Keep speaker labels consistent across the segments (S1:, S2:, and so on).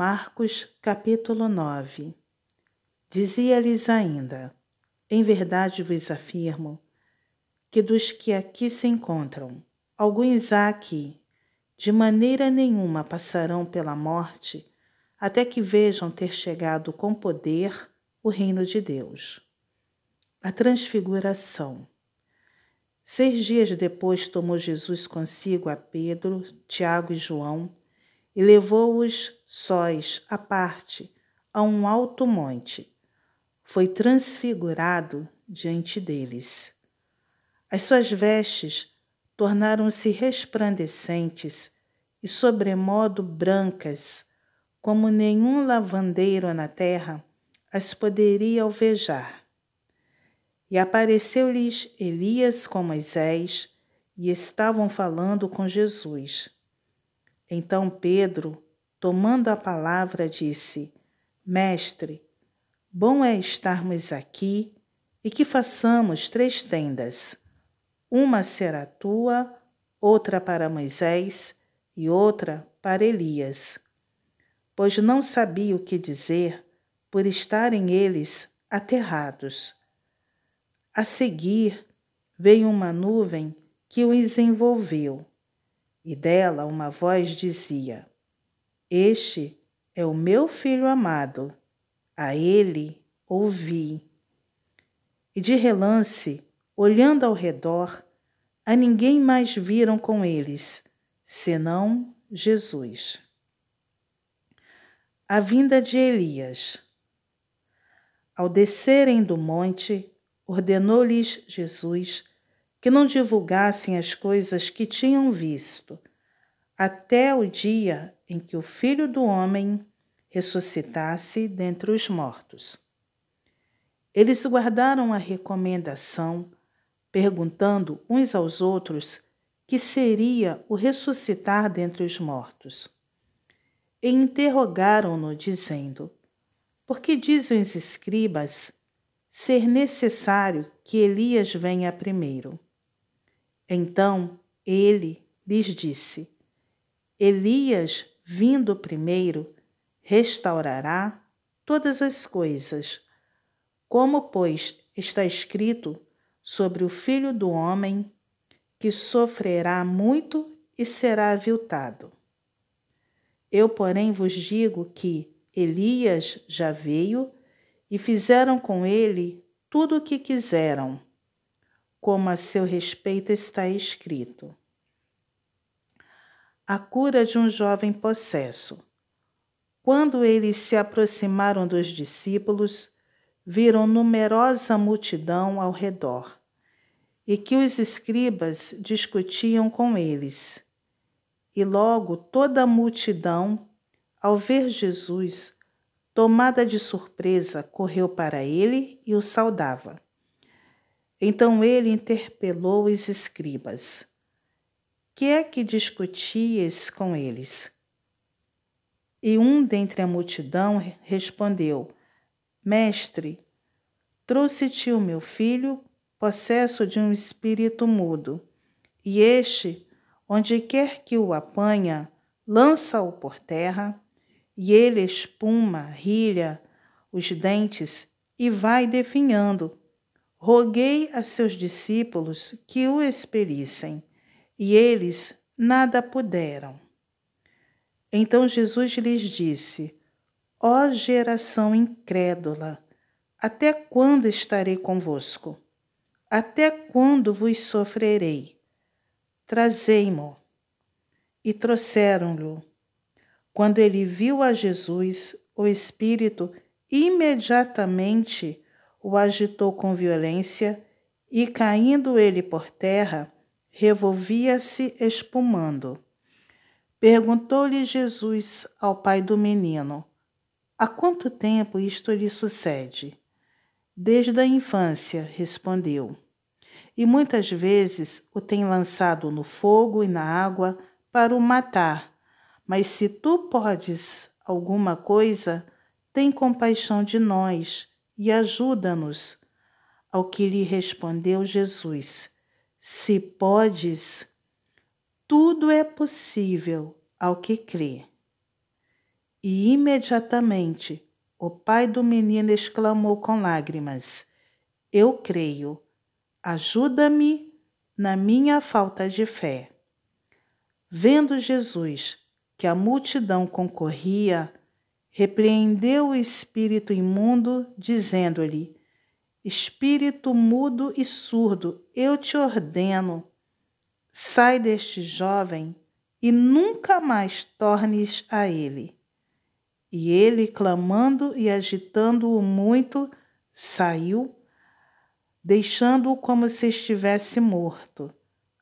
S1: Marcos capítulo 9 Dizia-lhes ainda: Em verdade vos afirmo que dos que aqui se encontram, alguns há aqui, de maneira nenhuma passarão pela morte, até que vejam ter chegado com poder o reino de Deus. A transfiguração. Seis dias depois tomou Jesus consigo a Pedro, Tiago e João e levou-os sós à parte a um alto monte. Foi transfigurado diante deles. As suas vestes tornaram-se resplandecentes e sobremodo brancas, como nenhum lavandeiro na terra as poderia alvejar. E apareceu-lhes Elias com Moisés, e estavam falando com Jesus. Então Pedro, tomando a palavra, disse: Mestre, bom é estarmos aqui e que façamos três tendas. Uma será tua, outra para Moisés e outra para Elias. Pois não sabia o que dizer por estarem eles aterrados. A seguir veio uma nuvem que os envolveu e dela uma voz dizia: Este é o meu filho amado, a ele ouvi. E de relance, olhando ao redor, a ninguém mais viram com eles, senão Jesus. A vinda de Elias. Ao descerem do monte, ordenou-lhes Jesus que não divulgassem as coisas que tinham visto, até o dia em que o Filho do Homem ressuscitasse dentre os mortos. Eles guardaram a recomendação, perguntando uns aos outros que seria o ressuscitar dentre os mortos. E interrogaram-no, dizendo: Por que dizem os escribas ser necessário que Elias venha primeiro? Então ele lhes disse: Elias, vindo primeiro, restaurará todas as coisas. Como, pois, está escrito sobre o filho do homem, que sofrerá muito e será aviltado. Eu, porém, vos digo que Elias já veio e fizeram com ele tudo o que quiseram como a seu respeito está escrito. A cura de um jovem possesso. Quando eles se aproximaram dos discípulos, viram numerosa multidão ao redor e que os escribas discutiam com eles. E logo toda a multidão, ao ver Jesus, tomada de surpresa, correu para ele e o saudava. Então ele interpelou os escribas. Que é que discutias com eles? E um dentre a multidão respondeu: Mestre, trouxe-te o meu filho, possesso de um espírito mudo, e este, onde quer que o apanha, lança-o por terra, e ele espuma, rilha os dentes e vai definhando roguei a seus discípulos que o expelissem, e eles nada puderam. Então Jesus lhes disse: Ó geração incrédula, até quando estarei convosco? Até quando vos sofrerei? Trazei-mo. E trouxeram-lhe. Quando ele viu a Jesus, o Espírito imediatamente o agitou com violência e, caindo ele por terra, revolvia-se espumando. Perguntou-lhe Jesus ao pai do menino: Há quanto tempo isto lhe sucede? Desde a infância, respondeu. E muitas vezes o tem lançado no fogo e na água para o matar. Mas se tu podes alguma coisa, tem compaixão de nós e ajuda-nos. Ao que lhe respondeu Jesus: Se podes, tudo é possível ao que crê. E imediatamente o pai do menino exclamou com lágrimas: Eu creio, ajuda-me na minha falta de fé. Vendo Jesus que a multidão concorria, repreendeu o espírito imundo, dizendo-lhe: Espírito mudo e surdo, eu te ordeno, sai deste jovem e nunca mais tornes a ele. E ele, clamando e agitando-o muito, saiu, deixando-o como se estivesse morto,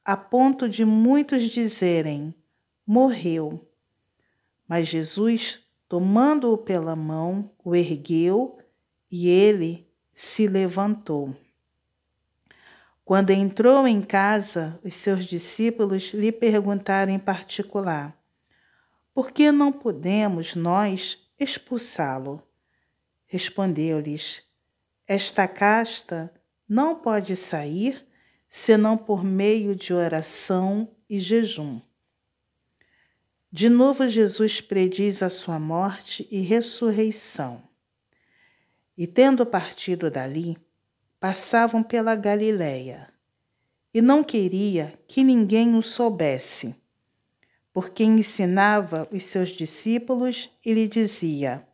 S1: a ponto de muitos dizerem: Morreu. Mas Jesus, tomando-o pela mão, o ergueu e ele se levantou. Quando entrou em casa, os seus discípulos lhe perguntaram em particular: Por que não podemos nós expulsá-lo? Respondeu-lhes: Esta casta não pode sair senão por meio de oração e jejum. De novo, Jesus prediz a sua morte e ressurreição. E tendo partido dali, passavam pela Galiléia, e não queria que ninguém o soubesse, porque ensinava os seus discípulos e lhe dizia: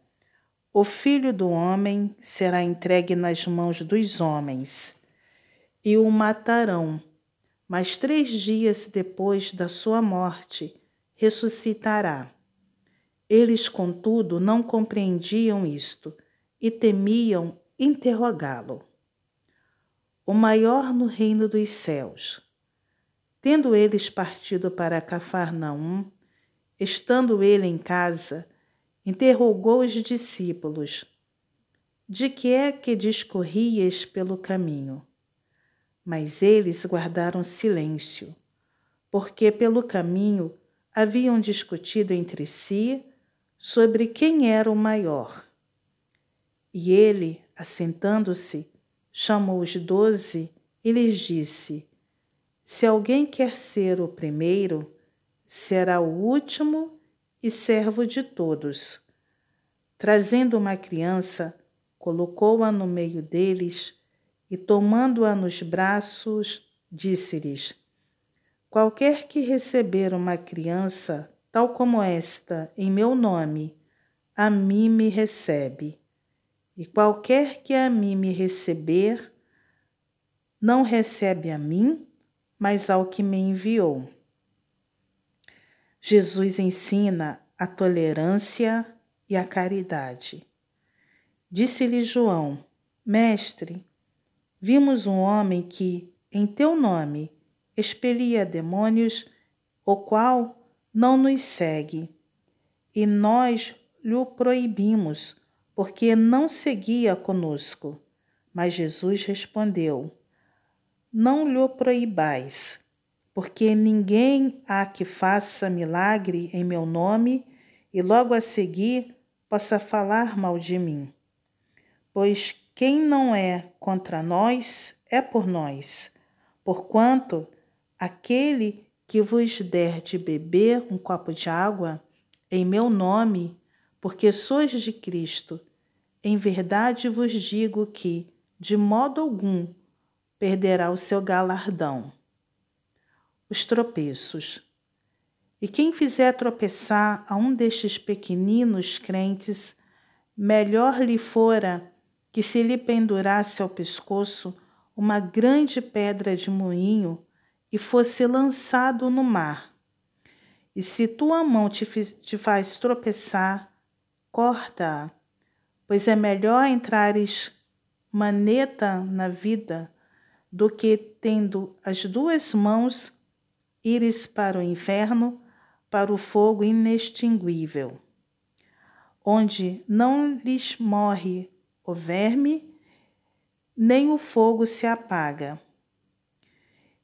S1: O filho do homem será entregue nas mãos dos homens, e o matarão, mas três dias depois da sua morte ressuscitará. Eles, contudo, não compreendiam isto e temiam interrogá-lo o maior no reino dos céus. Tendo eles partido para Cafarnaum, estando ele em casa, interrogou os discípulos: De que é que discorrias pelo caminho? Mas eles guardaram silêncio, porque pelo caminho haviam discutido entre si sobre quem era o maior. E ele, assentando-se, chamou os doze e lhes disse: Se alguém quer ser o primeiro, será o último e servo de todos. Trazendo uma criança, colocou-a no meio deles e, tomando-a nos braços, disse-lhes: Qualquer que receber uma criança, tal como esta, em meu nome, a mim me recebe. E qualquer que a mim me receber, não recebe a mim, mas ao que me enviou. Jesus ensina a tolerância e a caridade. Disse-lhe João: Mestre, vimos um homem que, em teu nome, expelia demônios, o qual não nos segue, e nós lhe proibimos porque não seguia conosco. Mas Jesus respondeu: Não lhe proibais, porque ninguém há que faça milagre em meu nome e logo a seguir possa falar mal de mim. Pois quem não é contra nós é por nós, porquanto aquele que vos der de beber um copo de água em meu nome porque sois de Cristo. Em verdade vos digo que, de modo algum, perderá o seu galardão. Os tropeços. E quem fizer tropeçar a um destes pequeninos crentes, melhor lhe fora que se lhe pendurasse ao pescoço uma grande pedra de moinho e fosse lançado no mar. E se tua mão te, te faz tropeçar, corta, pois é melhor entrares maneta na vida do que, tendo as duas mãos, ires para o inferno, para o fogo inextinguível, onde não lhes morre o verme, nem o fogo se apaga.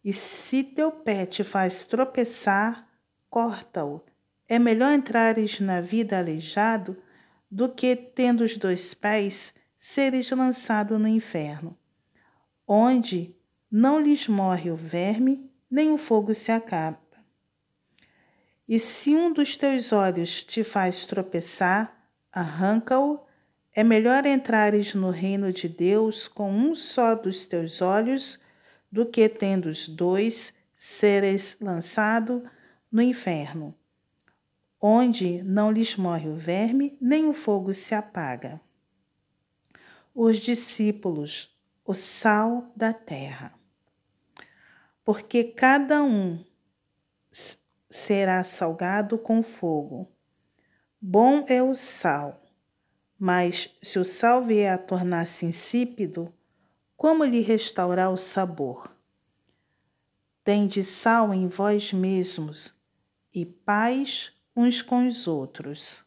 S1: E se teu pé te faz tropeçar, corta-o. É melhor entrares na vida aleijado do que, tendo os dois pés, seres lançado no inferno, onde não lhes morre o verme, nem o fogo se acaba. E se um dos teus olhos te faz tropeçar, arranca-o. É melhor entrares no reino de Deus com um só dos teus olhos do que, tendo os dois, seres lançado no inferno, onde não lhes morre o verme, nem o fogo se apaga. Os discípulos, o sal da terra. Porque cada um será salgado com fogo. Bom é o sal, mas se o sal vier a tornar-se insípido, como lhe restaurar o sabor? Tende sal em vós mesmos e paz uns com os outros.